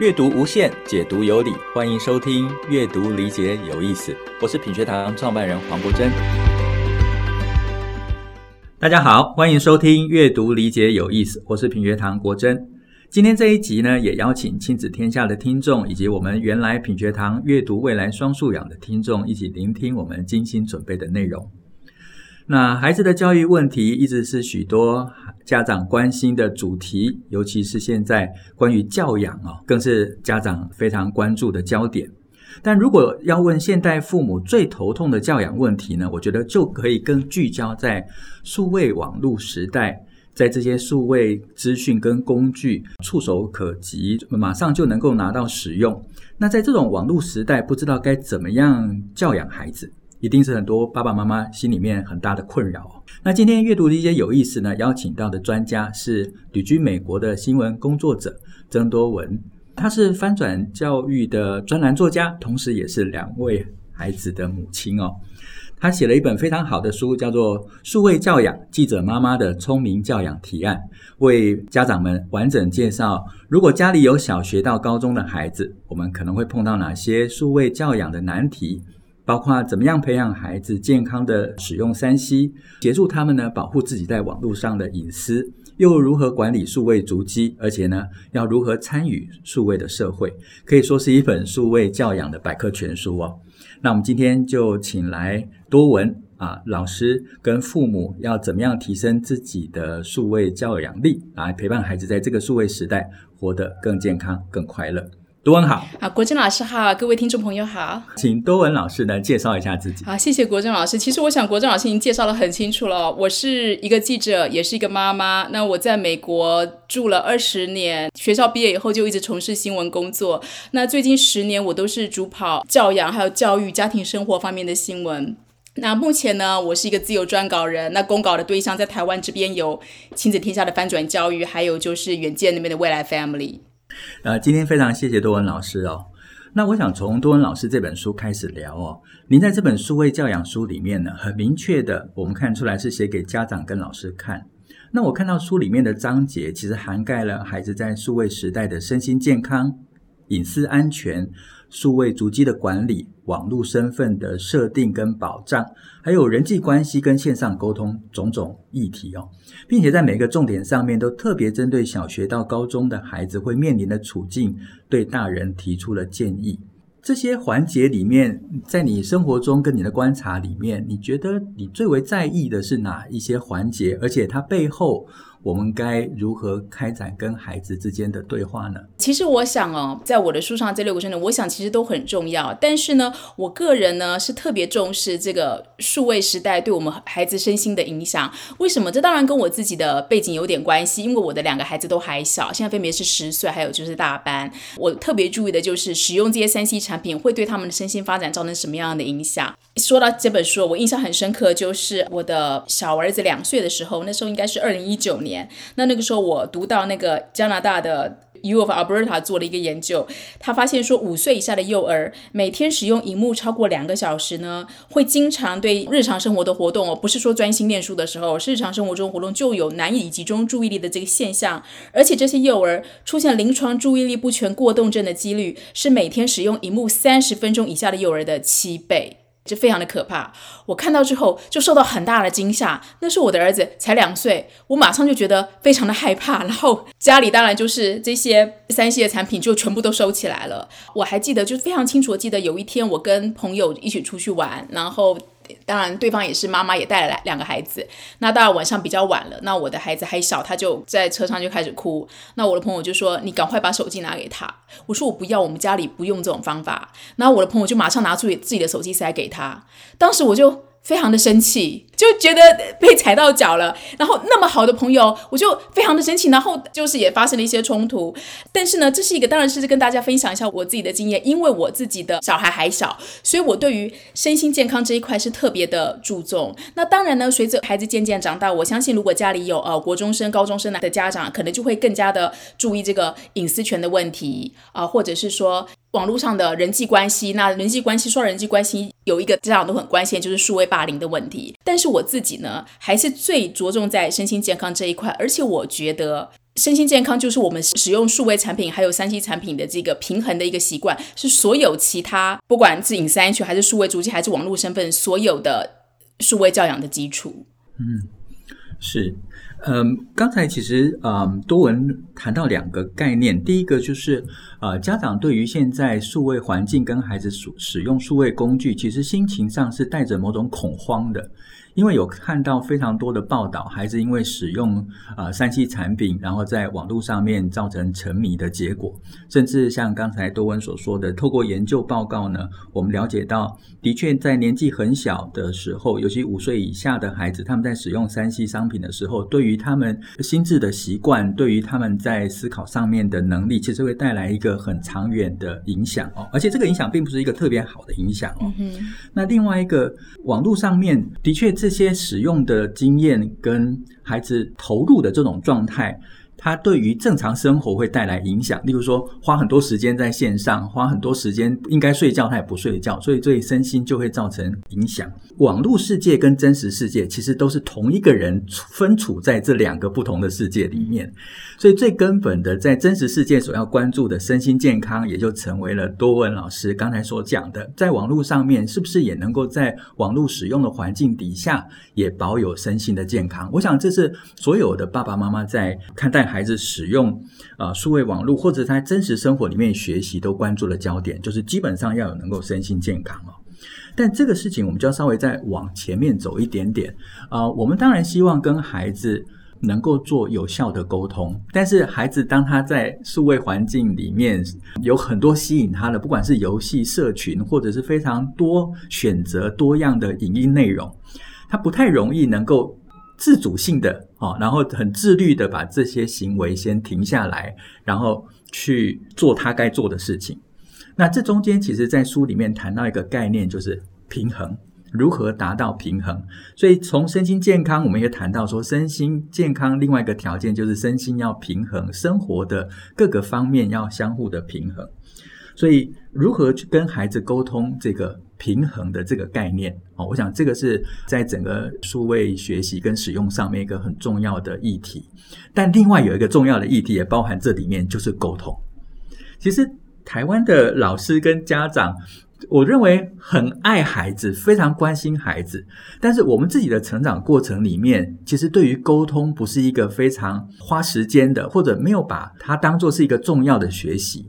阅读无限，解读有理，欢迎收听《阅读理解有意思》。我是品学堂创办人黄国珍。大家好，欢迎收听《阅读理解有意思》，我是品学堂国珍。今天这一集呢，也邀请亲子天下的听众以及我们原来品学堂阅读未来双素养的听众一起聆听我们精心准备的内容。那孩子的教育问题一直是许多家长关心的主题，尤其是现在关于教养啊，更是家长非常关注的焦点。但如果要问现代父母最头痛的教养问题呢，我觉得就可以更聚焦在数位网络时代，在这些数位资讯跟工具触手可及，马上就能够拿到使用。那在这种网络时代，不知道该怎么样教养孩子。一定是很多爸爸妈妈心里面很大的困扰。那今天阅读的一些有意思呢，邀请到的专家是旅居美国的新闻工作者曾多文，他是翻转教育的专栏作家，同时也是两位孩子的母亲哦。他写了一本非常好的书，叫做《数位教养：记者妈妈的聪明教养提案》，为家长们完整介绍，如果家里有小学到高中的孩子，我们可能会碰到哪些数位教养的难题。包括怎么样培养孩子健康的使用三 C，协助他们呢保护自己在网络上的隐私，又如何管理数位足迹，而且呢要如何参与数位的社会，可以说是一本数位教养的百科全书哦。那我们今天就请来多文啊老师跟父母，要怎么样提升自己的数位教养力，来陪伴孩子在这个数位时代活得更健康、更快乐。多文好，好，国珍老师好，各位听众朋友好，请多文老师来介绍一下自己。好，谢谢国珍老师。其实我想国珍老师已经介绍的很清楚了。我是一个记者，也是一个妈妈。那我在美国住了二十年，学校毕业以后就一直从事新闻工作。那最近十年我都是主跑教养、还有教育、家庭生活方面的新闻。那目前呢，我是一个自由撰稿人。那公稿的对象在台湾这边有亲子天下的翻转教育，还有就是远见那边的未来 Family。呃，今天非常谢谢多文老师哦。那我想从多文老师这本书开始聊哦。您在这本数位教养书里面呢，很明确的，我们看出来是写给家长跟老师看。那我看到书里面的章节，其实涵盖了孩子在数位时代的身心健康、隐私安全。数位足迹的管理、网络身份的设定跟保障，还有人际关系跟线上沟通种种议题哦，并且在每个重点上面都特别针对小学到高中的孩子会面临的处境，对大人提出了建议。这些环节里面，在你生活中跟你的观察里面，你觉得你最为在意的是哪一些环节？而且它背后，我们该如何开展跟孩子之间的对话呢？其实我想哦，在我的书上这六个重点，我想其实都很重要。但是呢，我个人呢是特别重视这个数位时代对我们孩子身心的影响。为什么？这当然跟我自己的背景有点关系，因为我的两个孩子都还小，现在分别是十岁，还有就是大班。我特别注意的就是使用这些三 C 产品会对他们的身心发展造成什么样的影响。说到这本书，我印象很深刻，就是我的小儿子两岁的时候，那时候应该是二零一九年。那那个时候，我读到那个加拿大的 U of Alberta 做了一个研究，他发现说，五岁以下的幼儿每天使用荧幕超过两个小时呢，会经常对日常生活的活动哦，不是说专心念书的时候，是日常生活中活动就有难以集中注意力的这个现象，而且这些幼儿出现临床注意力不全过动症的几率是每天使用荧幕三十分钟以下的幼儿的七倍。就非常的可怕，我看到之后就受到很大的惊吓。那时候我的儿子才两岁，我马上就觉得非常的害怕。然后家里当然就是这些三 C 的产品就全部都收起来了。我还记得，就非常清楚记得有一天我跟朋友一起出去玩，然后。当然，对方也是妈妈，也带了两个孩子。那到晚上比较晚了，那我的孩子还小，他就在车上就开始哭。那我的朋友就说：“你赶快把手机拿给他。”我说：“我不要，我们家里不用这种方法。”那我的朋友就马上拿出自己的手机塞给他。当时我就。非常的生气，就觉得被踩到脚了。然后那么好的朋友，我就非常的生气。然后就是也发生了一些冲突。但是呢，这是一个当然是跟大家分享一下我自己的经验，因为我自己的小孩还小，所以我对于身心健康这一块是特别的注重。那当然呢，随着孩子渐渐长大，我相信如果家里有呃国中生、高中生的家长，可能就会更加的注意这个隐私权的问题啊、或者是说。网络上的人际关系，那人际关系说人际关系有一个家长都很关心，就是数位霸凌的问题。但是我自己呢，还是最着重在身心健康这一块，而且我觉得身心健康就是我们使用数位产品还有三 C 产品的这个平衡的一个习惯，是所有其他不管是隐私安全还是数位足迹还是网络身份，所有的数位教养的基础。嗯，是。嗯，刚才其实嗯，多文谈到两个概念，第一个就是呃，家长对于现在数位环境跟孩子使使用数位工具，其实心情上是带着某种恐慌的。因为有看到非常多的报道，孩子因为使用呃三 C 产品，然后在网络上面造成沉迷的结果，甚至像刚才多文所说的，透过研究报告呢，我们了解到，的确在年纪很小的时候，尤其五岁以下的孩子，他们在使用三 C 商品的时候，对于他们心智的习惯，对于他们在思考上面的能力，其实会带来一个很长远的影响哦，而且这个影响并不是一个特别好的影响哦。嗯。那另外一个网络上面的确这。这些使用的经验跟孩子投入的这种状态。它对于正常生活会带来影响，例如说花很多时间在线上，花很多时间应该睡觉，他也不睡觉，所以对身心就会造成影响。网络世界跟真实世界其实都是同一个人分处在这两个不同的世界里面，所以最根本的在真实世界所要关注的身心健康，也就成为了多文老师刚才所讲的，在网络上面是不是也能够在网络使用的环境底下也保有身心的健康？我想这是所有的爸爸妈妈在看待。孩子使用啊数位网络或者在真实生活里面学习都关注的焦点，就是基本上要有能够身心健康哦。但这个事情我们就要稍微再往前面走一点点啊。我们当然希望跟孩子能够做有效的沟通，但是孩子当他在数位环境里面有很多吸引他的，不管是游戏、社群，或者是非常多选择多样的影音内容，他不太容易能够。自主性的哦，然后很自律的把这些行为先停下来，然后去做他该做的事情。那这中间其实，在书里面谈到一个概念，就是平衡，如何达到平衡。所以从身心健康，我们也谈到说，身心健康另外一个条件就是身心要平衡，生活的各个方面要相互的平衡。所以，如何去跟孩子沟通这个平衡的这个概念哦，我想这个是在整个数位学习跟使用上面一个很重要的议题。但另外有一个重要的议题也包含这里面，就是沟通。其实台湾的老师跟家长，我认为很爱孩子，非常关心孩子。但是我们自己的成长过程里面，其实对于沟通不是一个非常花时间的，或者没有把它当作是一个重要的学习。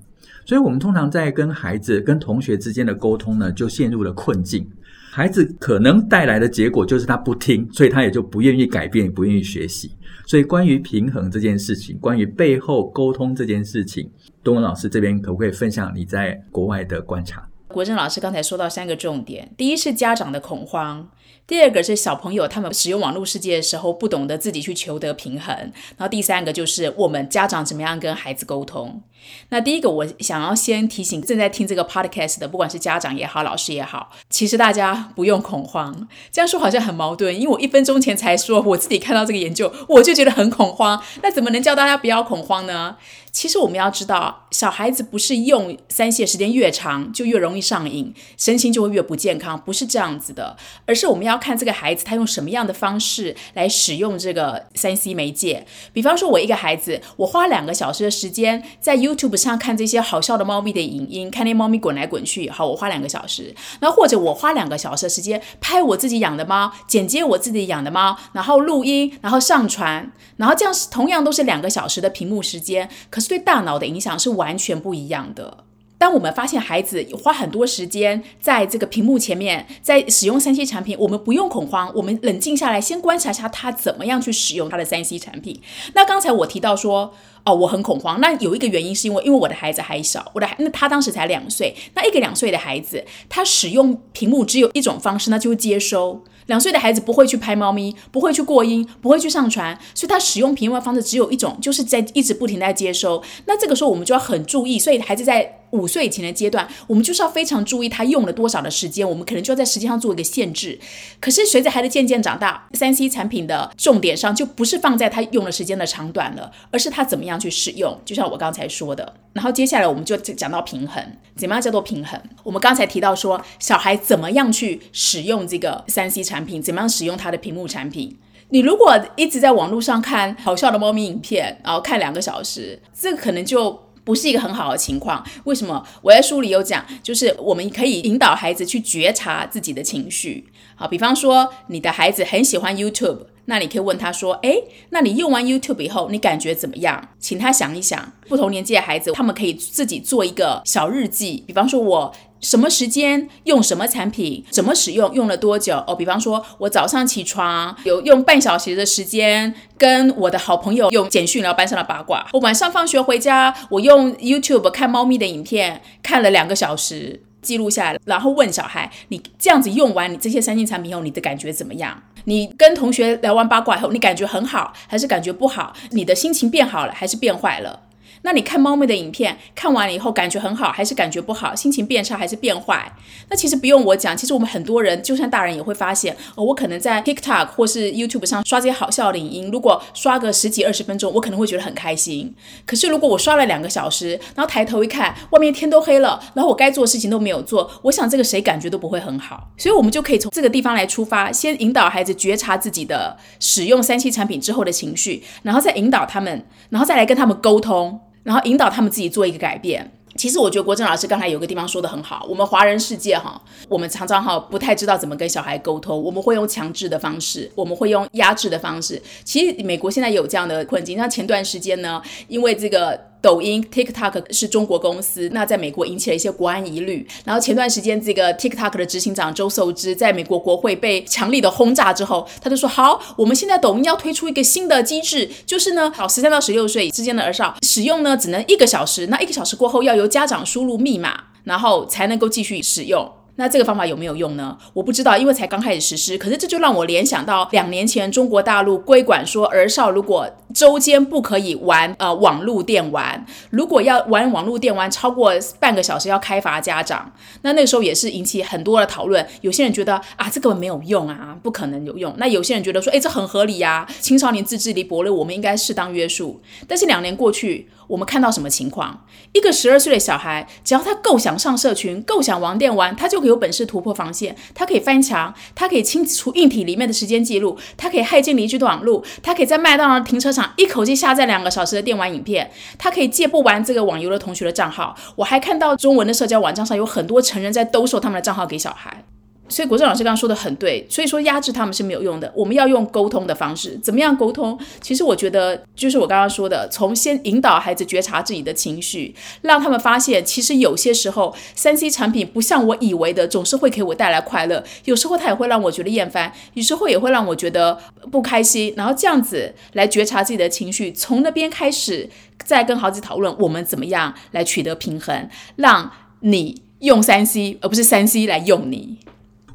所以，我们通常在跟孩子、跟同学之间的沟通呢，就陷入了困境。孩子可能带来的结果就是他不听，所以他也就不愿意改变，不愿意学习。所以，关于平衡这件事情，关于背后沟通这件事情，东文老师这边可不可以分享你在国外的观察？国珍老师刚才说到三个重点，第一是家长的恐慌。第二个是小朋友他们使用网络世界的时候不懂得自己去求得平衡，然后第三个就是我们家长怎么样跟孩子沟通。那第一个我想要先提醒正在听这个 podcast 的，不管是家长也好，老师也好，其实大家不用恐慌。这样说好像很矛盾，因为我一分钟前才说我自己看到这个研究，我就觉得很恐慌。那怎么能叫大家不要恐慌呢？其实我们要知道，小孩子不是用三线时间越长就越容易上瘾，身心就会越不健康，不是这样子的，而是我们我们要看这个孩子他用什么样的方式来使用这个三 C 媒介。比方说，我一个孩子，我花两个小时的时间在 YouTube 上看这些好笑的猫咪的影音，看那猫咪滚来滚去，好，我花两个小时。那或者我花两个小时的时间拍我自己养的猫，剪接我自己养的猫，然后录音，然后上传，然后这样是同样都是两个小时的屏幕时间。可是对大脑的影响是完全不一样的。当我们发现孩子花很多时间在这个屏幕前面，在使用三 C 产品，我们不用恐慌，我们冷静下来，先观察一下他怎么样去使用他的三 C 产品。那刚才我提到说，哦，我很恐慌。那有一个原因是因为，因为我的孩子还小，我的孩，那他当时才两岁。那一个两岁的孩子，他使用屏幕只有一种方式，那就是接收。两岁的孩子不会去拍猫咪，不会去过音，不会去上传，所以他使用屏幕的方式只有一种，就是在一直不停在接收。那这个时候我们就要很注意，所以孩子在五岁以前的阶段，我们就是要非常注意他用了多少的时间，我们可能就要在时间上做一个限制。可是随着孩子渐渐长大，3C 产品的重点上就不是放在他用的时间的长短了，而是他怎么样去使用。就像我刚才说的，然后接下来我们就讲到平衡，怎么样叫做平衡？我们刚才提到说，小孩怎么样去使用这个 3C 产。产品怎么样使用它的屏幕产品？你如果一直在网络上看好笑的猫咪影片，然后看两个小时，这可能就不是一个很好的情况。为什么？我在书里有讲，就是我们可以引导孩子去觉察自己的情绪。好，比方说你的孩子很喜欢 YouTube，那你可以问他说：“诶，那你用完 YouTube 以后，你感觉怎么样？”请他想一想。不同年纪的孩子，他们可以自己做一个小日记。比方说，我。什么时间用什么产品，怎么使用，用了多久？哦，比方说，我早上起床有用半小时的时间跟我的好朋友用简讯聊班上的八卦。我晚上放学回家，我用 YouTube 看猫咪的影片，看了两个小时，记录下来，然后问小孩：你这样子用完你这些三件产品后，你的感觉怎么样？你跟同学聊完八卦后，你感觉很好，还是感觉不好？你的心情变好了，还是变坏了？那你看猫咪的影片，看完了以后感觉很好，还是感觉不好？心情变差还是变坏？那其实不用我讲，其实我们很多人，就算大人也会发现，哦，我可能在 TikTok 或是 YouTube 上刷这些好笑的影音，如果刷个十几二十分钟，我可能会觉得很开心。可是如果我刷了两个小时，然后抬头一看，外面天都黑了，然后我该做的事情都没有做，我想这个谁感觉都不会很好。所以我们就可以从这个地方来出发，先引导孩子觉察自己的使用三 C 产品之后的情绪，然后再引导他们，然后再来跟他们沟通。然后引导他们自己做一个改变。其实我觉得国政老师刚才有个地方说的很好，我们华人世界哈，我们常常哈不太知道怎么跟小孩沟通，我们会用强制的方式，我们会用压制的方式。其实美国现在有这样的困境，像前段时间呢，因为这个。抖音 TikTok 是中国公司，那在美国引起了一些国安疑虑。然后前段时间，这个 TikTok 的执行长周受之在美国国会被强力的轰炸之后，他就说：“好，我们现在抖音要推出一个新的机制，就是呢，好，十三到十六岁之间的儿少使用呢，只能一个小时，那一个小时过后要由家长输入密码，然后才能够继续使用。”那这个方法有没有用呢？我不知道，因为才刚开始实施。可是这就让我联想到两年前中国大陆规管说，儿少如果周间不可以玩呃网络电玩，如果要玩网络电玩超过半个小时要开罚家长。那那个时候也是引起很多的讨论。有些人觉得啊，这个没有用啊，不可能有用。那有些人觉得说，诶，这很合理呀，青少年自制力薄弱，我们应该适当约束。但是两年过去。我们看到什么情况？一个十二岁的小孩，只要他够想上社群，够想玩电玩，他就可以有本事突破防线。他可以翻墙，他可以清除硬体里面的时间记录，他可以骇进邻居的网络，他可以在麦当劳停车场一口气下载两个小时的电玩影片，他可以借不完这个网游的同学的账号。我还看到中文的社交网站上有很多成人在兜售他们的账号给小孩。所以国珍老师刚刚说的很对，所以说压制他们是没有用的，我们要用沟通的方式。怎么样沟通？其实我觉得就是我刚刚说的，从先引导孩子觉察自己的情绪，让他们发现，其实有些时候三 C 产品不像我以为的总是会给我带来快乐，有时候它也会让我觉得厌烦，有时候也会让我觉得不开心。然后这样子来觉察自己的情绪，从那边开始再跟孩子讨论我们怎么样来取得平衡，让你用三 C 而不是三 C 来用你。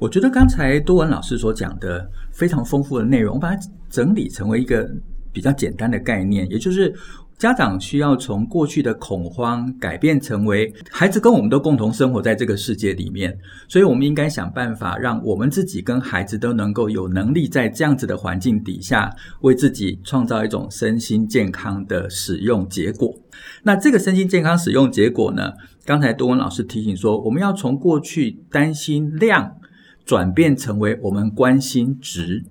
我觉得刚才多文老师所讲的非常丰富的内容，我把它整理成为一个比较简单的概念，也就是家长需要从过去的恐慌改变成为孩子跟我们都共同生活在这个世界里面，所以我们应该想办法让我们自己跟孩子都能够有能力在这样子的环境底下，为自己创造一种身心健康的使用结果。那这个身心健康使用结果呢，刚才多文老师提醒说，我们要从过去担心量。转变成为我们关心值，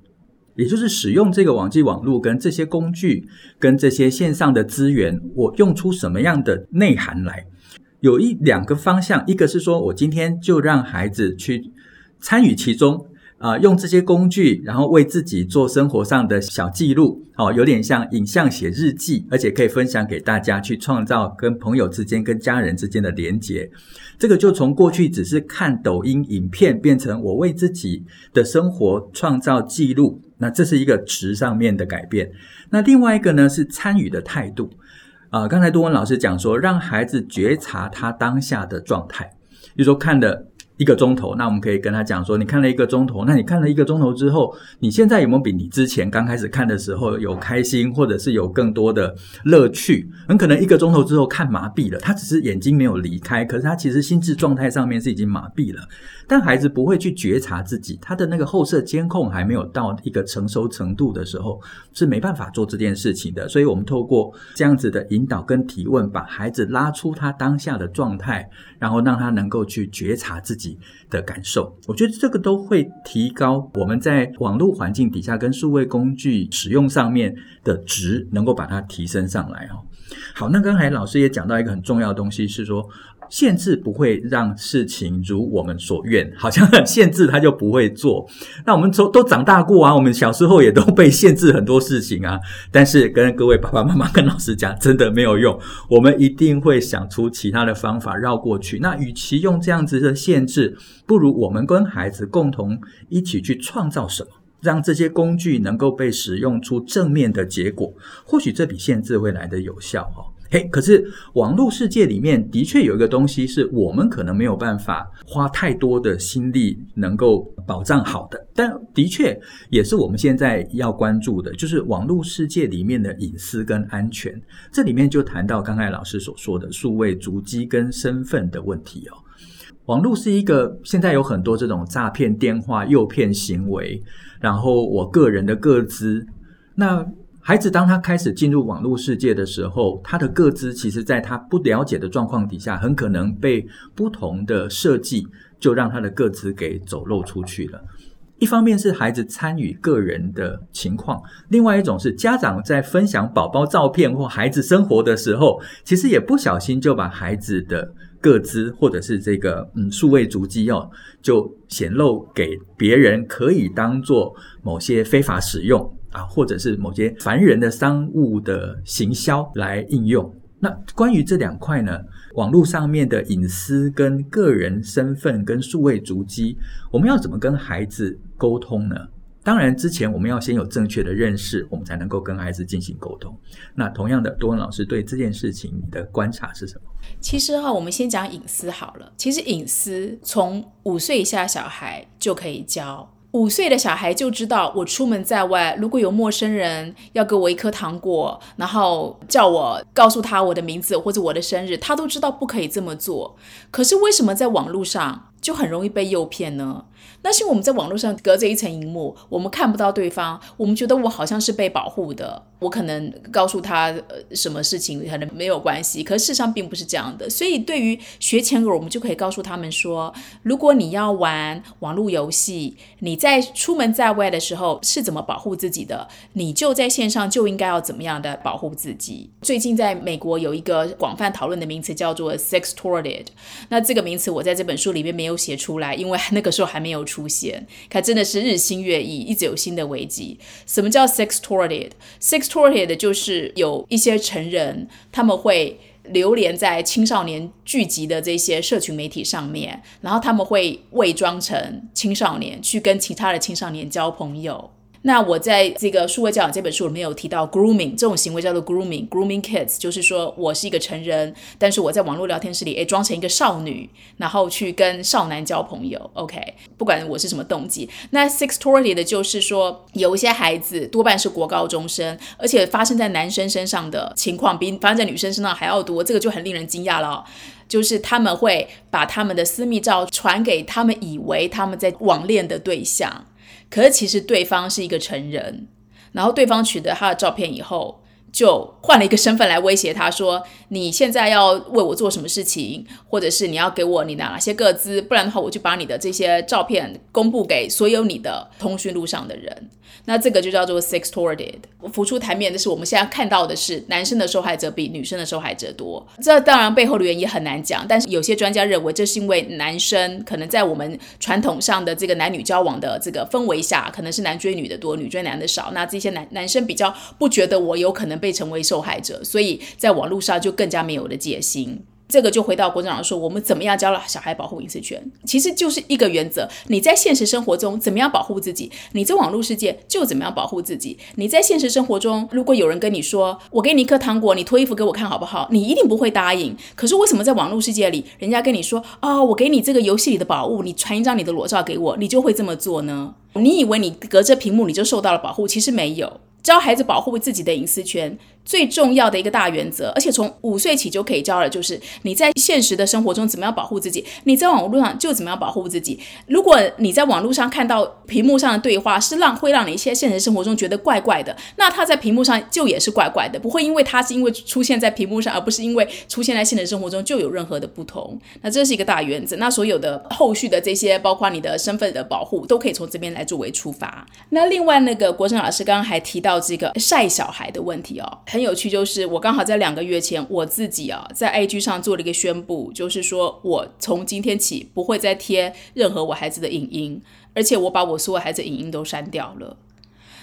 也就是使用这个网际网络跟这些工具跟这些线上的资源，我用出什么样的内涵来？有一两个方向，一个是说我今天就让孩子去参与其中。啊、用这些工具，然后为自己做生活上的小记录，哦，有点像影像写日记，而且可以分享给大家，去创造跟朋友之间、跟家人之间的连结。这个就从过去只是看抖音影片，变成我为自己的生活创造记录。那这是一个值上面的改变。那另外一个呢，是参与的态度。啊、刚才多文老师讲说，让孩子觉察他当下的状态，比如说看的。一个钟头，那我们可以跟他讲说，你看了一个钟头，那你看了一个钟头之后，你现在有没有比你之前刚开始看的时候有开心，或者是有更多的乐趣？很可能一个钟头之后看麻痹了，他只是眼睛没有离开，可是他其实心智状态上面是已经麻痹了。但孩子不会去觉察自己，他的那个后摄监控还没有到一个成熟程度的时候，是没办法做这件事情的。所以，我们透过这样子的引导跟提问，把孩子拉出他当下的状态，然后让他能够去觉察自己。己的感受。我觉得这个都会提高我们在网络环境底下跟数位工具使用上面的值，能够把它提升上来哦。好，那刚才老师也讲到一个很重要的东西，是说。限制不会让事情如我们所愿，好像限制他就不会做。那我们都都长大过啊，我们小时候也都被限制很多事情啊。但是跟各位爸爸妈妈跟老师讲，真的没有用。我们一定会想出其他的方法绕过去。那与其用这样子的限制，不如我们跟孩子共同一起去创造什么，让这些工具能够被使用出正面的结果。或许这比限制会来得有效哦。嘿，可是网络世界里面的确有一个东西是我们可能没有办法花太多的心力能够保障好的，但的确也是我们现在要关注的，就是网络世界里面的隐私跟安全。这里面就谈到刚才老师所说的数位足迹跟身份的问题哦。网络是一个现在有很多这种诈骗电话、诱骗行为，然后我个人的个资，那。孩子当他开始进入网络世界的时候，他的个资其实在他不了解的状况底下，很可能被不同的设计就让他的个资给走漏出去了。一方面是孩子参与个人的情况，另外一种是家长在分享宝宝照片或孩子生活的时候，其实也不小心就把孩子的个资或者是这个嗯数位足迹哦，就显露给别人，可以当做某些非法使用。啊，或者是某些烦人的商务的行销来应用。那关于这两块呢，网络上面的隐私跟个人身份跟数位足迹，我们要怎么跟孩子沟通呢？当然，之前我们要先有正确的认识，我们才能够跟孩子进行沟通。那同样的，多文老师对这件事情你的观察是什么？其实哈，我们先讲隐私好了。其实隐私从五岁以下小孩就可以教。五岁的小孩就知道，我出门在外，如果有陌生人要给我一颗糖果，然后叫我告诉他我的名字或者我的生日，他都知道不可以这么做。可是为什么在网络上就很容易被诱骗呢？那是我们在网络上隔着一层荧幕，我们看不到对方，我们觉得我好像是被保护的。我可能告诉他呃什么事情可能没有关系，可事实上并不是这样的。所以对于学前儿，我们就可以告诉他们说，如果你要玩网络游戏，你在出门在外的时候是怎么保护自己的，你就在线上就应该要怎么样的保护自己。最近在美国有一个广泛讨论的名词叫做 “sextorted”，那这个名词我在这本书里面没有写出来，因为那个时候还没有出。现，看真的是日新月异，一直有新的危机。什么叫 sex t o r t e d s e x 就是有一些成人，他们会流连在青少年聚集的这些社群媒体上面，然后他们会伪装成青少年，去跟其他的青少年交朋友。那我在这个数位教养这本书里面有提到 grooming 这种行为叫做 grooming，grooming kids 就是说我是一个成人，但是我在网络聊天室里诶装成一个少女，然后去跟少男交朋友。OK，不管我是什么动机。那 sextorted 的就是说有一些孩子多半是国高中生，而且发生在男生身上的情况比发生在女生身上还要多，这个就很令人惊讶了。就是他们会把他们的私密照传给他们以为他们在网恋的对象。可是其实对方是一个成人，然后对方取得他的照片以后，就换了一个身份来威胁他说：“你现在要为我做什么事情，或者是你要给我你哪些个资，不然的话我就把你的这些照片公布给所有你的通讯录上的人。”那这个就叫做 sextorted。浮出台面的是，我们现在看到的是男生的受害者比女生的受害者多。这当然背后的原因很难讲，但是有些专家认为，这是因为男生可能在我们传统上的这个男女交往的这个氛围下，可能是男追女的多，女追男的少。那这些男男生比较不觉得我有可能被成为受害者，所以在网络上就更加没有了戒心。这个就回到国长老说，我们怎么样教了小孩保护隐私权？其实就是一个原则：你在现实生活中怎么样保护自己，你在网络世界就怎么样保护自己。你在现实生活中，如果有人跟你说“我给你一颗糖果，你脱衣服给我看好不好”，你一定不会答应。可是为什么在网络世界里，人家跟你说“啊、哦，我给你这个游戏里的宝物，你传一张你的裸照给我”，你就会这么做呢？你以为你隔着屏幕你就受到了保护？其实没有。教孩子保护自己的隐私权，最重要的一个大原则，而且从五岁起就可以教了，就是你在现实的生活中怎么样保护自己，你在网络上就怎么样保护自己。如果你在网络上看到屏幕上的对话是让会让你一些现实生活中觉得怪怪的，那他在屏幕上就也是怪怪的，不会因为他是因为出现在屏幕上，而不是因为出现在现实生活中就有任何的不同。那这是一个大原则。那所有的后续的这些，包括你的身份的保护，都可以从这边来作为出发。那另外那个国珍老师刚刚还提到这个晒小孩的问题哦。很有趣，就是我刚好在两个月前，我自己啊在 IG 上做了一个宣布，就是说我从今天起不会再贴任何我孩子的影音，而且我把我所有孩子影音都删掉了。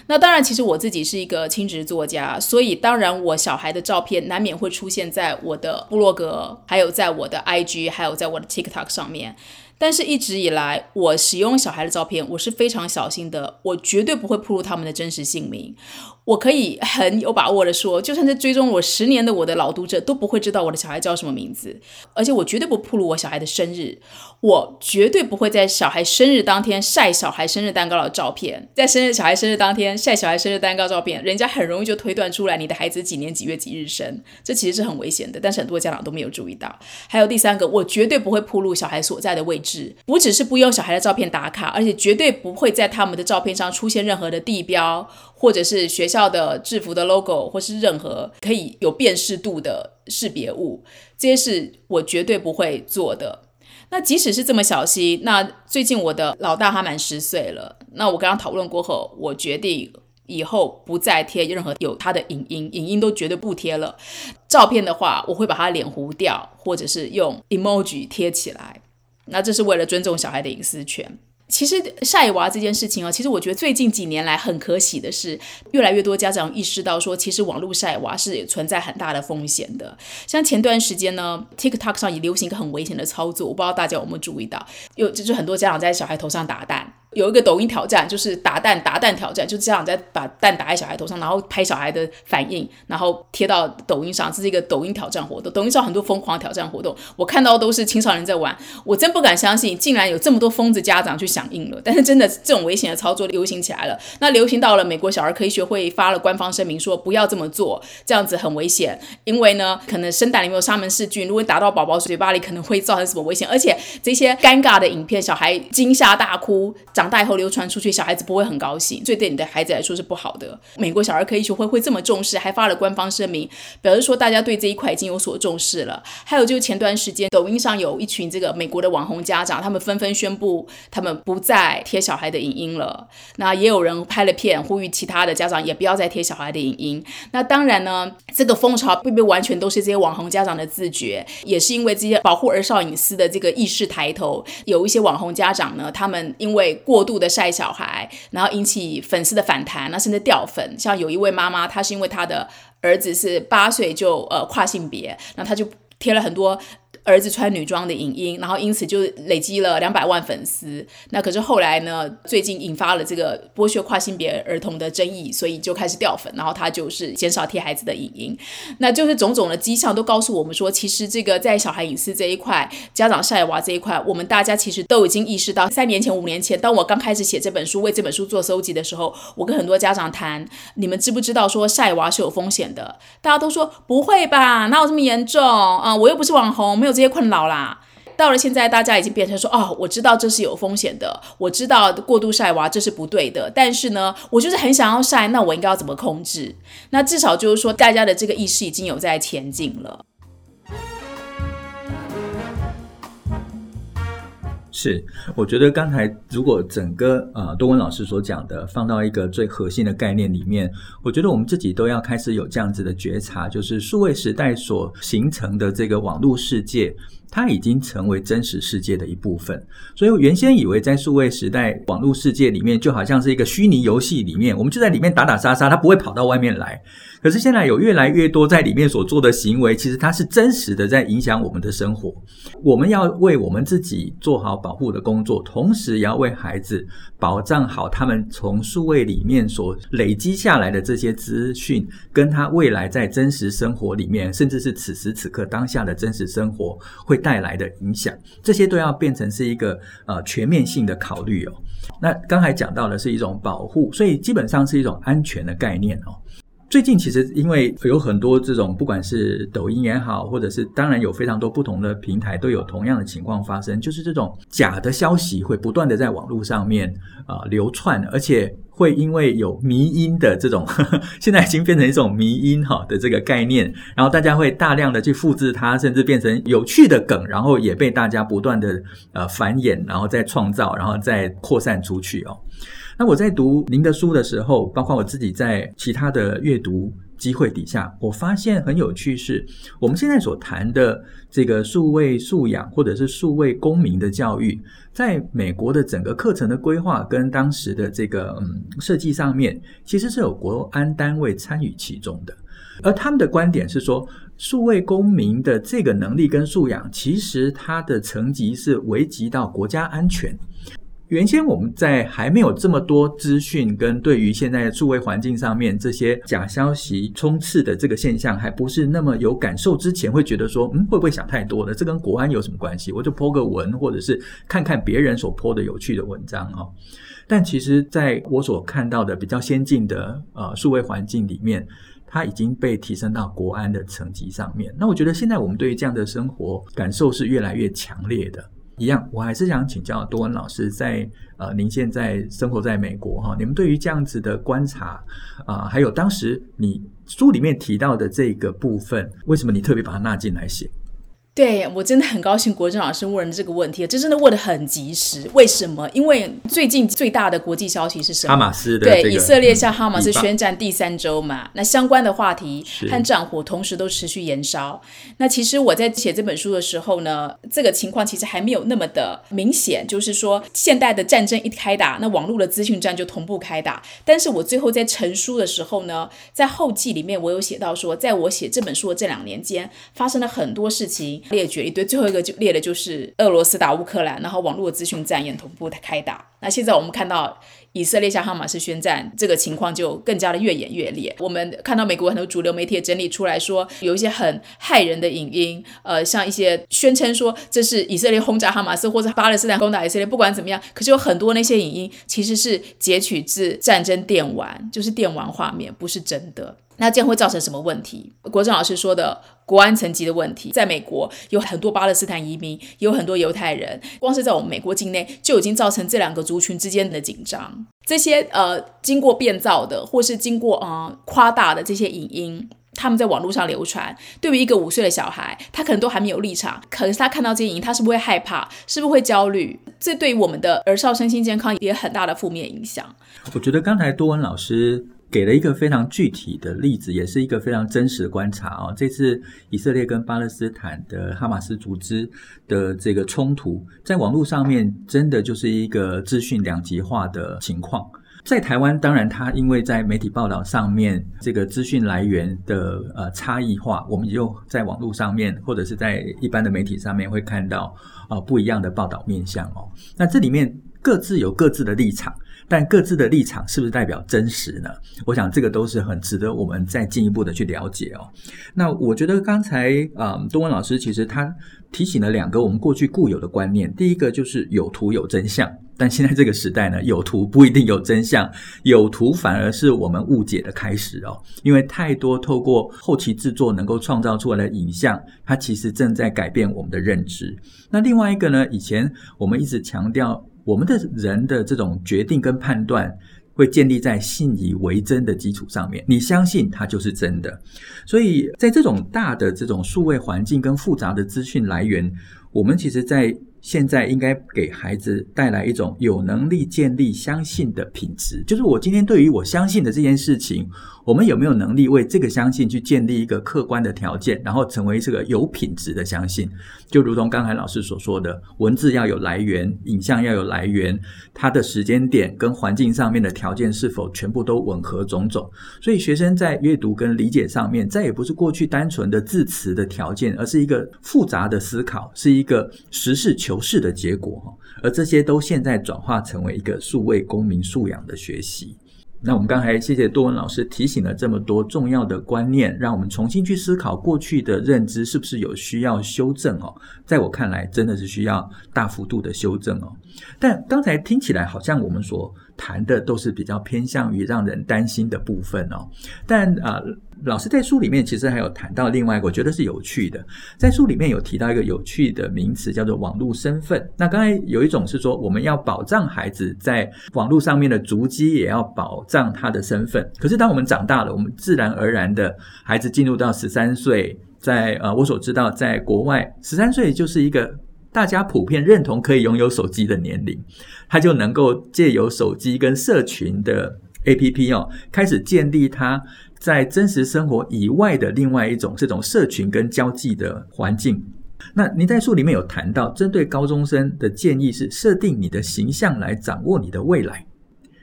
那当然，其实我自己是一个亲职作家，所以当然我小孩的照片难免会出现在我的部落格，还有在我的 IG，还有在我的 TikTok 上面。但是，一直以来，我使用小孩的照片，我是非常小心的，我绝对不会暴露他们的真实姓名。我可以很有把握的说，就算是追踪我十年的我的老读者都不会知道我的小孩叫什么名字，而且我绝对不暴露我小孩的生日，我绝对不会在小孩生日当天晒小孩生日蛋糕的照片，在生日小孩生日当天晒小孩生日蛋糕照片，人家很容易就推断出来你的孩子几年几月几日生，这其实是很危险的，但是很多家长都没有注意到。还有第三个，我绝对不会暴露小孩所在的位置，不只是不用小孩的照片打卡，而且绝对不会在他们的照片上出现任何的地标。或者是学校的制服的 logo，或是任何可以有辨识度的识别物，这些是我绝对不会做的。那即使是这么小心，那最近我的老大他满十岁了，那我跟他讨论过后，我决定以后不再贴任何有他的影音，影音都绝对不贴了。照片的话，我会把他脸糊掉，或者是用 emoji 贴起来。那这是为了尊重小孩的隐私权。其实晒娃这件事情啊，其实我觉得最近几年来很可喜的是，越来越多家长意识到说，其实网络晒娃是存在很大的风险的。像前段时间呢，TikTok 上也流行一个很危险的操作，我不知道大家有没有注意到，有就是很多家长在小孩头上打蛋。有一个抖音挑战，就是打蛋打蛋挑战，就是家长在把蛋打在小孩头上，然后拍小孩的反应，然后贴到抖音上，这是一个抖音挑战活动。抖音上很多疯狂挑战活动，我看到都是青少年在玩，我真不敢相信，竟然有这么多疯子家长去响应了。但是真的这种危险的操作流行起来了，那流行到了美国小儿科医学会发了官方声明说不要这么做，这样子很危险，因为呢可能生蛋里面有沙门氏菌，如果打到宝宝嘴巴里，可能会造成什么危险，而且这些尴尬的影片，小孩惊吓大哭。长大以后流传出去，小孩子不会很高兴，所以对你的孩子来说是不好的。美国小儿科医学会会这么重视，还发了官方声明，表示说大家对这一块已经有所重视了。还有就是前段时间，抖音上有一群这个美国的网红家长，他们纷纷宣布他们不再贴小孩的影音了。那也有人拍了片，呼吁其他的家长也不要再贴小孩的影音。那当然呢，这个风潮并不完全都是这些网红家长的自觉，也是因为这些保护儿少隐私的这个意识抬头，有一些网红家长呢，他们因为过度的晒小孩，然后引起粉丝的反弹，那甚至掉粉。像有一位妈妈，她是因为她的儿子是八岁就呃跨性别，那她就贴了很多。儿子穿女装的影音，然后因此就累积了两百万粉丝。那可是后来呢，最近引发了这个剥削跨性别儿童的争议，所以就开始掉粉。然后他就是减少贴孩子的影音。那就是种种的迹象都告诉我们说，其实这个在小孩隐私这一块，家长晒娃这一块，我们大家其实都已经意识到。三年前、五年前，当我刚开始写这本书、为这本书做搜集的时候，我跟很多家长谈，你们知不知道说晒娃是有风险的？大家都说不会吧，哪有这么严重啊？我又不是网红，没有。这些困扰啦，到了现在，大家已经变成说，哦，我知道这是有风险的，我知道过度晒娃这是不对的，但是呢，我就是很想要晒，那我应该要怎么控制？那至少就是说，大家的这个意识已经有在前进了。是，我觉得刚才如果整个呃多文老师所讲的放到一个最核心的概念里面，我觉得我们自己都要开始有这样子的觉察，就是数位时代所形成的这个网络世界。它已经成为真实世界的一部分，所以我原先以为在数位时代网络世界里面，就好像是一个虚拟游戏里面，我们就在里面打打杀杀，它不会跑到外面来。可是现在有越来越多在里面所做的行为，其实它是真实的在影响我们的生活。我们要为我们自己做好保护的工作，同时也要为孩子保障好他们从数位里面所累积下来的这些资讯，跟他未来在真实生活里面，甚至是此时此刻当下的真实生活会。带来的影响，这些都要变成是一个呃全面性的考虑哦。那刚才讲到的是一种保护，所以基本上是一种安全的概念哦。最近其实因为有很多这种，不管是抖音也好，或者是当然有非常多不同的平台都有同样的情况发生，就是这种假的消息会不断的在网络上面啊、流窜，而且会因为有迷因的这种呵呵，现在已经变成一种迷因哈的这个概念，然后大家会大量的去复制它，甚至变成有趣的梗，然后也被大家不断的呃繁衍，然后再创造，然后再扩散出去哦。那我在读您的书的时候，包括我自己在其他的阅读机会底下，我发现很有趣是，我们现在所谈的这个数位素养或者是数位公民的教育，在美国的整个课程的规划跟当时的这个嗯设计上面，其实是有国安单位参与其中的，而他们的观点是说，数位公民的这个能力跟素养，其实它的层级是危及到国家安全。原先我们在还没有这么多资讯跟对于现在的数位环境上面这些假消息充斥的这个现象还不是那么有感受之前，会觉得说，嗯，会不会想太多了？这跟国安有什么关系？我就 po 个文，或者是看看别人所 po 的有趣的文章哦。但其实，在我所看到的比较先进的呃数位环境里面，它已经被提升到国安的层级上面。那我觉得现在我们对于这样的生活感受是越来越强烈的。一样，我还是想请教多恩老师在，呃，您现在生活在美国哈，你们对于这样子的观察啊、还有当时你书里面提到的这个部分，为什么你特别把它纳进来写？对，我真的很高兴，国珍老师问了这个问题，这真的问得很及时。为什么？因为最近最大的国际消息是什么？哈马斯的、这个、对，以色列向哈马斯宣战第三周嘛，那相关的话题和战火同时都持续延烧。那其实我在写这本书的时候呢，这个情况其实还没有那么的明显，就是说现代的战争一开打，那网络的资讯战就同步开打。但是我最后在成书的时候呢，在后记里面我有写到说，在我写这本书的这两年间，发生了很多事情。列举一堆，最后一个就列的就是俄罗斯打乌克兰，然后网络资讯战也同步开打。那现在我们看到以色列向哈马斯宣战，这个情况就更加的越演越烈。我们看到美国很多主流媒体整理出来说，有一些很骇人的影音，呃，像一些宣称说这是以色列轰炸哈马斯，或者巴勒斯坦攻打以色列，不管怎么样，可是有很多那些影音其实是截取自战争电玩，就是电玩画面，不是真的。那这样会造成什么问题？国政老师说的国安层级的问题，在美国有很多巴勒斯坦移民，有很多犹太人，光是在我们美国境内就已经造成这两个族群之间的紧张。这些呃经过变造的，或是经过呃夸大的这些影音，他们在网络上流传，对于一个五岁的小孩，他可能都还没有立场，可是他看到这些影音，他是不会害怕？是不会焦虑？这对于我们的儿少身心健康也有很大的负面影响。我觉得刚才多文老师。给了一个非常具体的例子，也是一个非常真实的观察哦。这次以色列跟巴勒斯坦的哈马斯组织的这个冲突，在网络上面真的就是一个资讯两极化的情况。在台湾，当然它因为在媒体报道上面这个资讯来源的呃差异化，我们就在网络上面或者是在一般的媒体上面会看到啊、呃、不一样的报道面向哦。那这里面各自有各自的立场。但各自的立场是不是代表真实呢？我想这个都是很值得我们再进一步的去了解哦。那我觉得刚才啊，嗯，多恩老师其实他提醒了两个我们过去固有的观念。第一个就是有图有真相，但现在这个时代呢，有图不一定有真相，有图反而是我们误解的开始哦。因为太多透过后期制作能够创造出来的影像，它其实正在改变我们的认知。那另外一个呢，以前我们一直强调。我们的人的这种决定跟判断，会建立在信以为真的基础上面。你相信它就是真的，所以在这种大的这种数位环境跟复杂的资讯来源，我们其实，在现在应该给孩子带来一种有能力建立相信的品质，就是我今天对于我相信的这件事情，我们有没有能力为这个相信去建立一个客观的条件，然后成为这个有品质的相信？就如同刚才老师所说的，文字要有来源，影像要有来源，它的时间点跟环境上面的条件是否全部都吻合种种？所以学生在阅读跟理解上面，再也不是过去单纯的字词的条件，而是一个复杂的思考，是一个实事求。是的结果，而这些都现在转化成为一个数位公民素养的学习。那我们刚才谢谢多文老师提醒了这么多重要的观念，让我们重新去思考过去的认知是不是有需要修正哦。在我看来，真的是需要大幅度的修正哦。但刚才听起来好像我们所谈的都是比较偏向于让人担心的部分哦。但啊、老师在书里面其实还有谈到另外一个，我觉得是有趣的，在书里面有提到一个有趣的名词，叫做网络身份。那刚才有一种是说，我们要保障孩子在网络上面的足迹，也要保障他的身份。可是当我们长大了，我们自然而然的，孩子进入到十三岁，在呃，我所知道，在国外，十三岁就是一个。大家普遍认同可以拥有手机的年龄，他就能够借由手机跟社群的 APP 哦，开始建立他在真实生活以外的另外一种这种社群跟交际的环境。那您在书里面有谈到，针对高中生的建议是设定你的形象来掌握你的未来。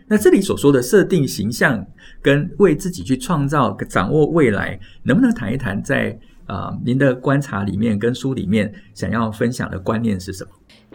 那这里所说的设定形象跟为自己去创造掌握未来，能不能谈一谈在？啊、您的观察里面跟书里面想要分享的观念是什么？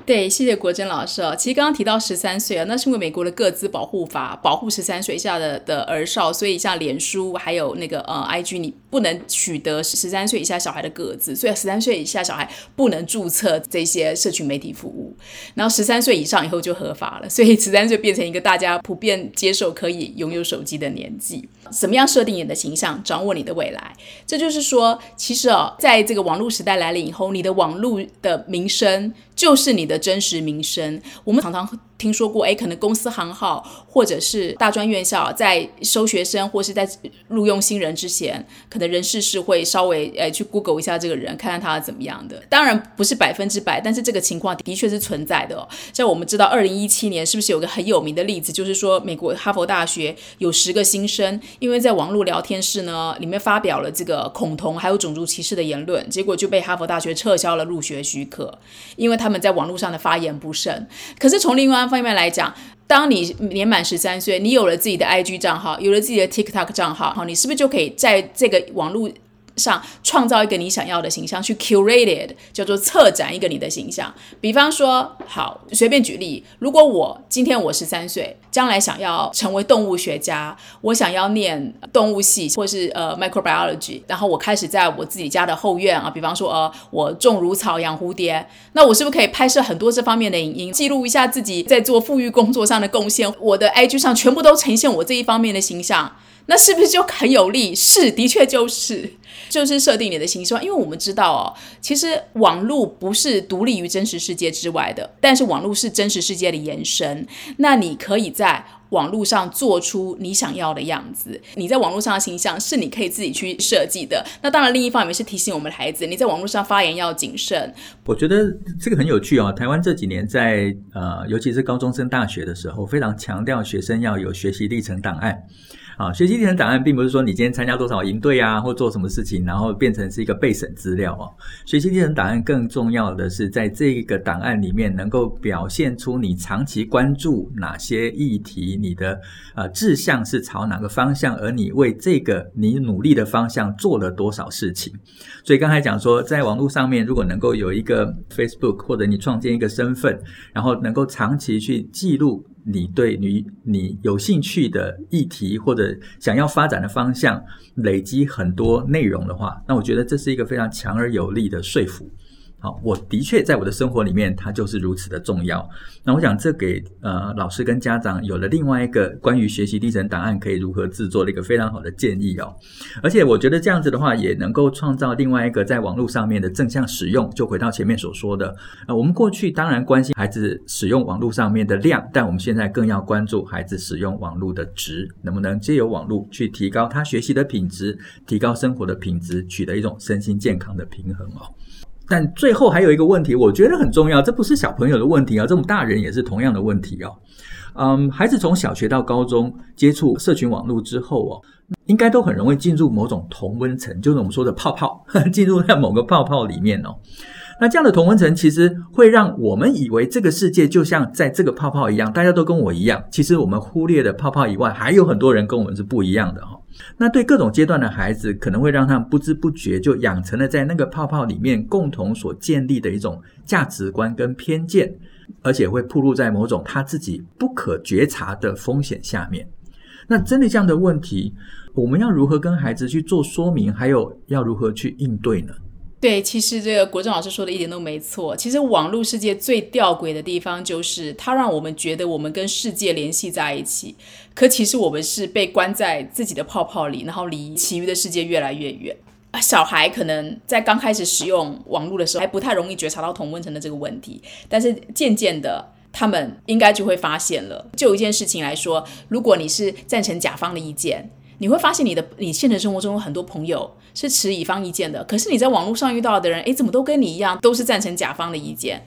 对，谢谢国珍老师哦。其实刚刚提到十三岁啊，那是因为美国的个资保护法保护十三岁以下的的儿少，所以像脸书还有那个呃 IG，你不能取得十三岁以下小孩的个资，所以十三岁以下小孩不能注册这些社群媒体服务。然后十三岁以上以后就合法了，所以十三岁变成一个大家普遍接受可以拥有手机的年纪。怎么样设定你的形象，掌握你的未来？这就是说，其实哦，在这个网络时代来了以后，你的网络的名声。就是你的真实名声。我们常常听说过，诶，可能公司行号或者是大专院校在收学生或是在录用新人之前，可能人事是会稍微诶去 Google 一下这个人，看看他怎么样的。当然不是百分之百，但是这个情况的确是存在的哦。像我们知道，二零一七年是不是有个很有名的例子，就是说美国哈佛大学有十个新生，因为在网络聊天室呢里面发表了这个恐同还有种族歧视的言论，结果就被哈佛大学撤销了入学许可，因为他们在网络上的发言不慎。可是从另外一方面来讲，当你年满十三岁，你有了自己的 IG 账号，有了自己的 TikTok 账号，好，你是不是就可以在这个网络上创造一个你想要的形象，去 curated 叫做策展一个你的形象。比方说，好，随便举例，如果我今天我十三岁，将来想要成为动物学家，我想要念动物系或是呃 microbiology，然后我开始在我自己家的后院啊，比方说呃我种乳草养蝴蝶，那我是不是可以拍摄很多这方面的影音，记录一下自己在做富裕工作上的贡献？我的 IG 上全部都呈现我这一方面的形象。那是不是就很有利？是，的确就是，就是设定你的形象，因为我们知道哦，其实网络不是独立于真实世界之外的，但是网络是真实世界的延伸。那你可以在在网络上做出你想要的样子，你在网络上的形象是你可以自己去设计的。那当然，另一方面是提醒我们的孩子，你在网络上发言要谨慎。我觉得这个很有趣哦。台湾这几年在呃，尤其是高中生大学的时候，非常强调学生要有学习历程档案。啊，学习历程档案并不是说你今天参加多少营队啊，或做什么事情，然后变成是一个备审资料哦。学习历程档案更重要的是，在这个档案里面能够表现出你长期关注哪些议题，你的呃志向是朝哪个方向，而你为这个你努力的方向做了多少事情。所以刚才讲说，在网络上面如果能够有一个 Facebook，或者你创建一个身份，然后能够长期去记录。你对你你有兴趣的议题或者想要发展的方向，累积很多内容的话，那我觉得这是一个非常强而有力的说服。好，我的确在我的生活里面，它就是如此的重要。那我想，这给呃老师跟家长有了另外一个关于学习历程档案可以如何制作的一个非常好的建议哦。而且我觉得这样子的话，也能够创造另外一个在网络上面的正向使用。就回到前面所说的，呃，我们过去当然关心孩子使用网络上面的量，但我们现在更要关注孩子使用网络的值，能不能借由网络去提高他学习的品质，提高生活的品质，取得一种身心健康的平衡哦。但最后还有一个问题，我觉得很重要，这不是小朋友的问题啊，这种大人也是同样的问题哦。嗯，孩子从小学到高中接触社群网络之后哦，应该都很容易进入某种同温层，就是我们说的泡泡，进入在某个泡泡里面哦。那这样的同温层其实会让我们以为这个世界就像在这个泡泡一样，大家都跟我一样。其实我们忽略的泡泡以外，还有很多人跟我们是不一样的哈。那对各种阶段的孩子，可能会让他们不知不觉就养成了在那个泡泡里面共同所建立的一种价值观跟偏见，而且会暴露在某种他自己不可觉察的风险下面。那针对这样的问题，我们要如何跟孩子去做说明，还有要如何去应对呢？对，其实这个国政老师说的一点都没错。其实网络世界最吊诡的地方，就是它让我们觉得我们跟世界联系在一起，可其实我们是被关在自己的泡泡里，然后离其余的世界越来越远。小孩可能在刚开始使用网络的时候，还不太容易觉察到同温层的这个问题，但是渐渐的，他们应该就会发现了。就一件事情来说，如果你是赞成甲方的意见。你会发现你的你现实生活中有很多朋友是持乙方意见的，可是你在网络上遇到的人，诶，怎么都跟你一样，都是赞成甲方的意见？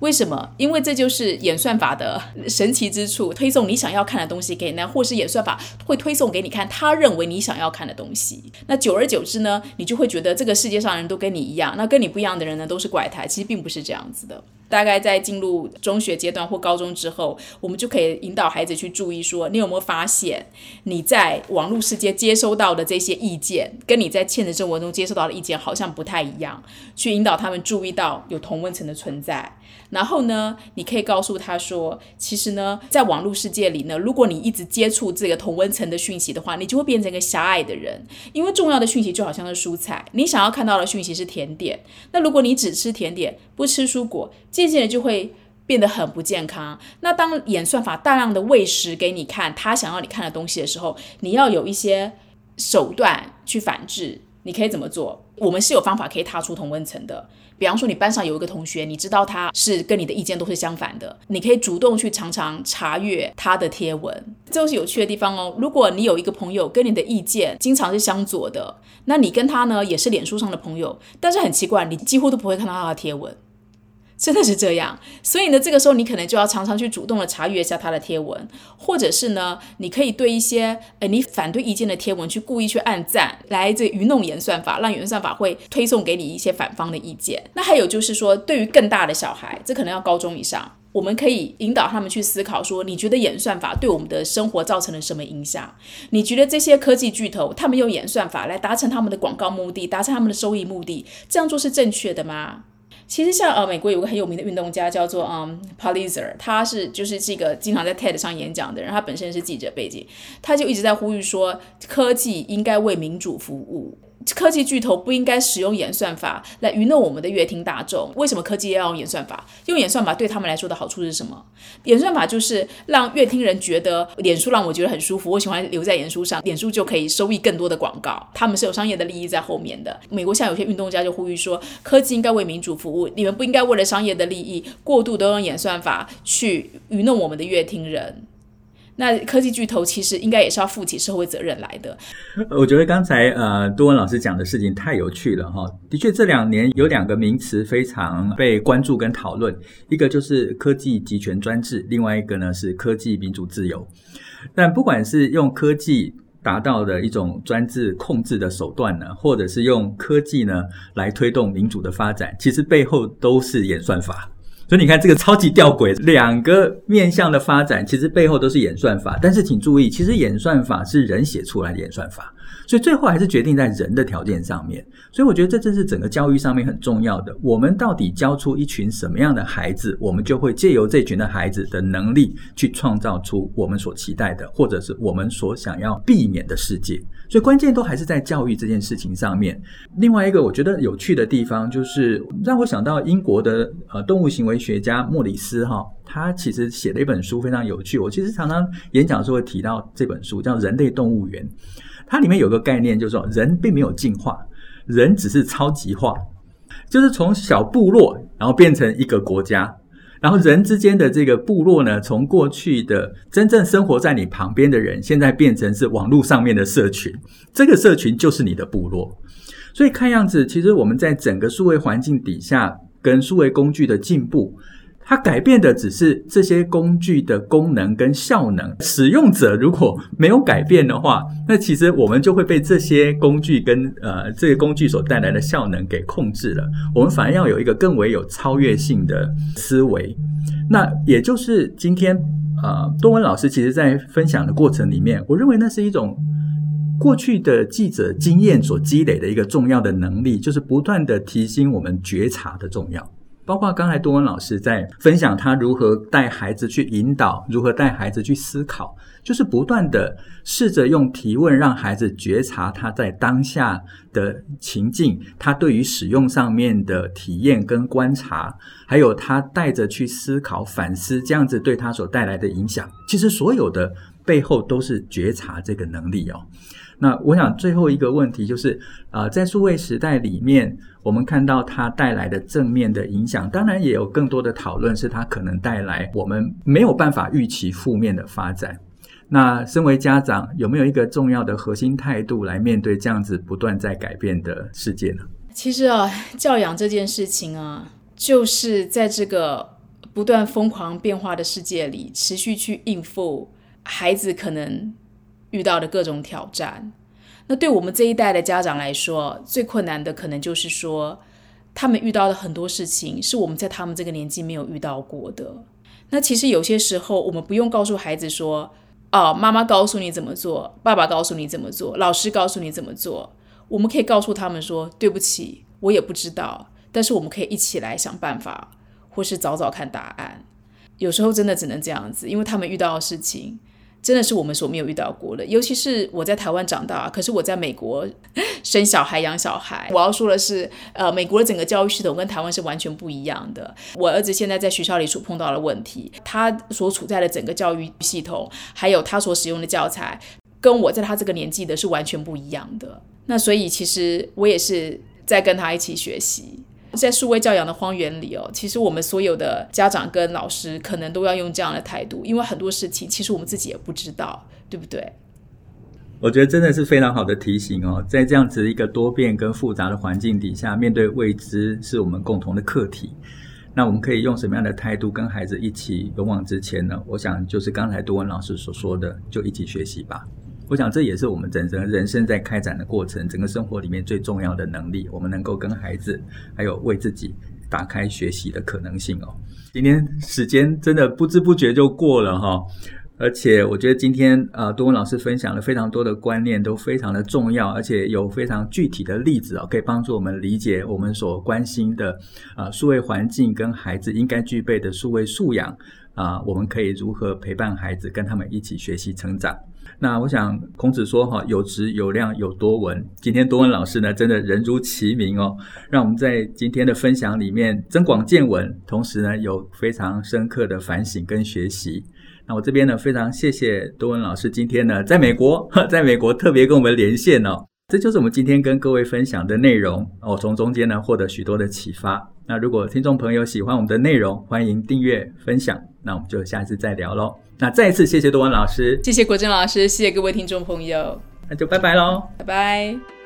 为什么？因为这就是演算法的神奇之处，推送你想要看的东西给，那或是演算法会推送给你看他认为你想要看的东西。那久而久之呢，你就会觉得这个世界上人都跟你一样，那跟你不一样的人呢都是怪胎。其实并不是这样子的。大概在进入中学阶段或高中之后，我们就可以引导孩子去注意说，你有没有发现你在网络世界接收到的这些意见，跟你在现实生活中接收到的意见好像不太一样，去引导他们注意到有同温层的存在。然后呢，你可以告诉他说，其实呢，在网络世界里呢，如果你一直接触这个同温层的讯息的话，你就会变成一个狭隘的人，因为重要的讯息就好像是蔬菜，你想要看到的讯息是甜点，那如果你只吃甜点，不吃蔬果，渐渐的就会变得很不健康。那当演算法大量的喂食给你看他想要你看的东西的时候，你要有一些手段去反制。你可以怎么做？我们是有方法可以踏出同温层的。比方说，你班上有一个同学，你知道他是跟你的意见都是相反的，你可以主动去常常查阅他的贴文，这就是有趣的地方哦。如果你有一个朋友跟你的意见经常是相左的，那你跟他呢也是脸书上的朋友，但是很奇怪，你几乎都不会看到他的贴文。真的是这样，所以呢，这个时候你可能就要常常去主动的查阅一下他的贴文，或者是呢，你可以对一些呃你反对意见的贴文去故意去按赞，来这愚弄演算法，让演算法会推送给你一些反方的意见。那还有就是说，对于更大的小孩，这可能要高中以上，我们可以引导他们去思考说，你觉得演算法对我们的生活造成了什么影响？你觉得这些科技巨头他们用演算法来达成他们的广告目的，达成他们的收益目的，这样做是正确的吗？其实像呃，美国有个很有名的运动家叫做嗯 Pulitzer，他是就是这个经常在 TED 上演讲的人，他本身是记者背景，他就一直在呼吁说，科技应该为民主服务。科技巨头不应该使用演算法来愚弄我们的阅听大众。为什么科技要用演算法？用演算法对他们来说的好处是什么？演算法就是让阅听人觉得脸书让我觉得很舒服，我喜欢留在脸书上，脸书就可以收益更多的广告。他们是有商业的利益在后面的。美国像有些运动家就呼吁说，科技应该为民主服务，你们不应该为了商业的利益过度都用演算法去愚弄我们的阅听人。那科技巨头其实应该也是要负起社会责任来的。我觉得刚才呃多文老师讲的事情太有趣了哈。的确，这两年有两个名词非常被关注跟讨论，一个就是科技集权专制，另外一个呢是科技民主自由。但不管是用科技达到的一种专制控制的手段呢，或者是用科技呢来推动民主的发展，其实背后都是演算法。所以你看，这个超级吊诡，两个面向的发展，其实背后都是演算法。但是请注意，其实演算法是人写出来的演算法，所以最后还是决定在人的条件上面。所以我觉得这正是整个教育上面很重要的。我们到底教出一群什么样的孩子，我们就会借由这群的孩子的能力，去创造出我们所期待的，或者是我们所想要避免的世界。所以关键都还是在教育这件事情上面。另外一个我觉得有趣的地方，就是让我想到英国的呃动物行为学家莫里斯哈，他其实写了一本书非常有趣。我其实常常演讲的时候会提到这本书，叫《人类动物园》。它里面有个概念，就是说人并没有进化，人只是超级化，就是从小部落然后变成一个国家。然后人之间的这个部落呢，从过去的真正生活在你旁边的人，现在变成是网络上面的社群，这个社群就是你的部落。所以看样子，其实我们在整个数位环境底下，跟数位工具的进步。它改变的只是这些工具的功能跟效能，使用者如果没有改变的话，那其实我们就会被这些工具跟呃这个工具所带来的效能给控制了。我们反而要有一个更为有超越性的思维。那也就是今天呃多文老师其实在分享的过程里面，我认为那是一种过去的记者经验所积累的一个重要的能力，就是不断的提醒我们觉察的重要。包括刚才多文老师在分享他如何带孩子去引导，如何带孩子去思考，就是不断的试着用提问让孩子觉察他在当下的情境，他对于使用上面的体验跟观察，还有他带着去思考反思，这样子对他所带来的影响，其实所有的背后都是觉察这个能力哦。那我想最后一个问题就是，呃，在数位时代里面，我们看到它带来的正面的影响，当然也有更多的讨论是它可能带来我们没有办法预期负面的发展。那身为家长，有没有一个重要的核心态度来面对这样子不断在改变的世界呢？其实啊，教养这件事情啊，就是在这个不断疯狂变化的世界里，持续去应付孩子可能。遇到的各种挑战，那对我们这一代的家长来说，最困难的可能就是说，他们遇到的很多事情是我们在他们这个年纪没有遇到过的。那其实有些时候，我们不用告诉孩子说：“哦，妈妈告诉你怎么做，爸爸告诉你怎么做，老师告诉你怎么做。”我们可以告诉他们说：“对不起，我也不知道。”但是我们可以一起来想办法，或是找找看答案。有时候真的只能这样子，因为他们遇到的事情。真的是我们所没有遇到过的，尤其是我在台湾长大，可是我在美国 生小孩养小孩。我要说的是，呃，美国的整个教育系统跟台湾是完全不一样的。我儿子现在在学校里所碰到的问题，他所处在的整个教育系统，还有他所使用的教材，跟我在他这个年纪的是完全不一样的。那所以其实我也是在跟他一起学习。在数位教养的荒原里哦，其实我们所有的家长跟老师可能都要用这样的态度，因为很多事情其实我们自己也不知道，对不对？我觉得真的是非常好的提醒哦，在这样子一个多变跟复杂的环境底下，面对未知是我们共同的课题。那我们可以用什么样的态度跟孩子一起勇往直前呢？我想就是刚才多文老师所说的，就一起学习吧。我想这也是我们整个人生在开展的过程，整个生活里面最重要的能力。我们能够跟孩子，还有为自己打开学习的可能性哦。今天时间真的不知不觉就过了哈，而且我觉得今天呃多文老师分享了非常多的观念，都非常的重要，而且有非常具体的例子哦，可以帮助我们理解我们所关心的呃数位环境跟孩子应该具备的数位素养啊，我们可以如何陪伴孩子，跟他们一起学习成长。那我想，孔子说哈，有直有量有多闻。今天多文老师呢，真的人如其名哦，让我们在今天的分享里面增广见闻，同时呢，有非常深刻的反省跟学习。那我这边呢，非常谢谢多文老师今天呢，在美国，在美国特别跟我们连线哦。这就是我们今天跟各位分享的内容哦，从中间呢获得许多的启发。那如果听众朋友喜欢我们的内容，欢迎订阅分享。那我们就下次再聊喽。那再一次谢谢多文老师，谢谢国珍老师，谢谢各位听众朋友，那就拜拜喽，拜拜。